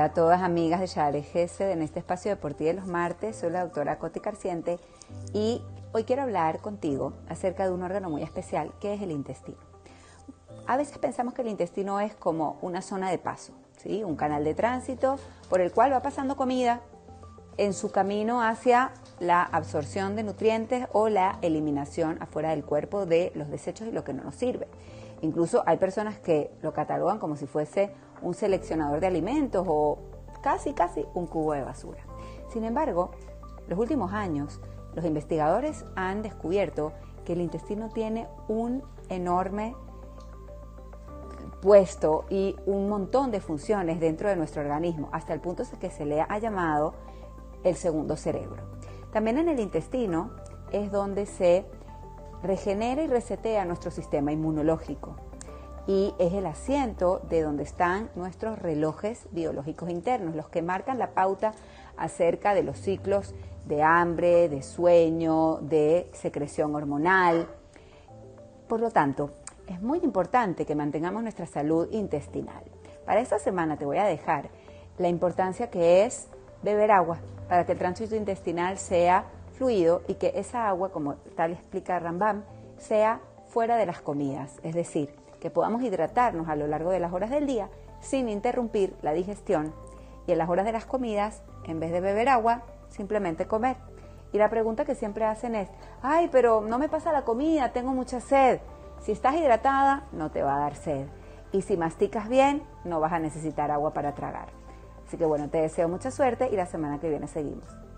a todas amigas de Chale Gese en este espacio deportivo de los martes. Soy la doctora Coti Carciente y hoy quiero hablar contigo acerca de un órgano muy especial que es el intestino. A veces pensamos que el intestino es como una zona de paso, ¿sí? un canal de tránsito por el cual va pasando comida en su camino hacia la absorción de nutrientes o la eliminación afuera del cuerpo de los desechos y lo que no nos sirve. Incluso hay personas que lo catalogan como si fuese un seleccionador de alimentos o casi, casi un cubo de basura. Sin embargo, los últimos años, los investigadores han descubierto que el intestino tiene un enorme puesto y un montón de funciones dentro de nuestro organismo, hasta el punto que se le ha llamado el segundo cerebro. También en el intestino es donde se regenera y resetea nuestro sistema inmunológico y es el asiento de donde están nuestros relojes biológicos internos, los que marcan la pauta acerca de los ciclos de hambre, de sueño, de secreción hormonal. Por lo tanto, es muy importante que mantengamos nuestra salud intestinal. Para esta semana te voy a dejar la importancia que es beber agua para que el tránsito intestinal sea fluido y que esa agua, como tal explica Rambam, sea fuera de las comidas, es decir, que podamos hidratarnos a lo largo de las horas del día sin interrumpir la digestión y en las horas de las comidas, en vez de beber agua, simplemente comer. Y la pregunta que siempre hacen es, ay, pero no me pasa la comida, tengo mucha sed. Si estás hidratada, no te va a dar sed. Y si masticas bien, no vas a necesitar agua para tragar. Así que bueno, te deseo mucha suerte y la semana que viene seguimos.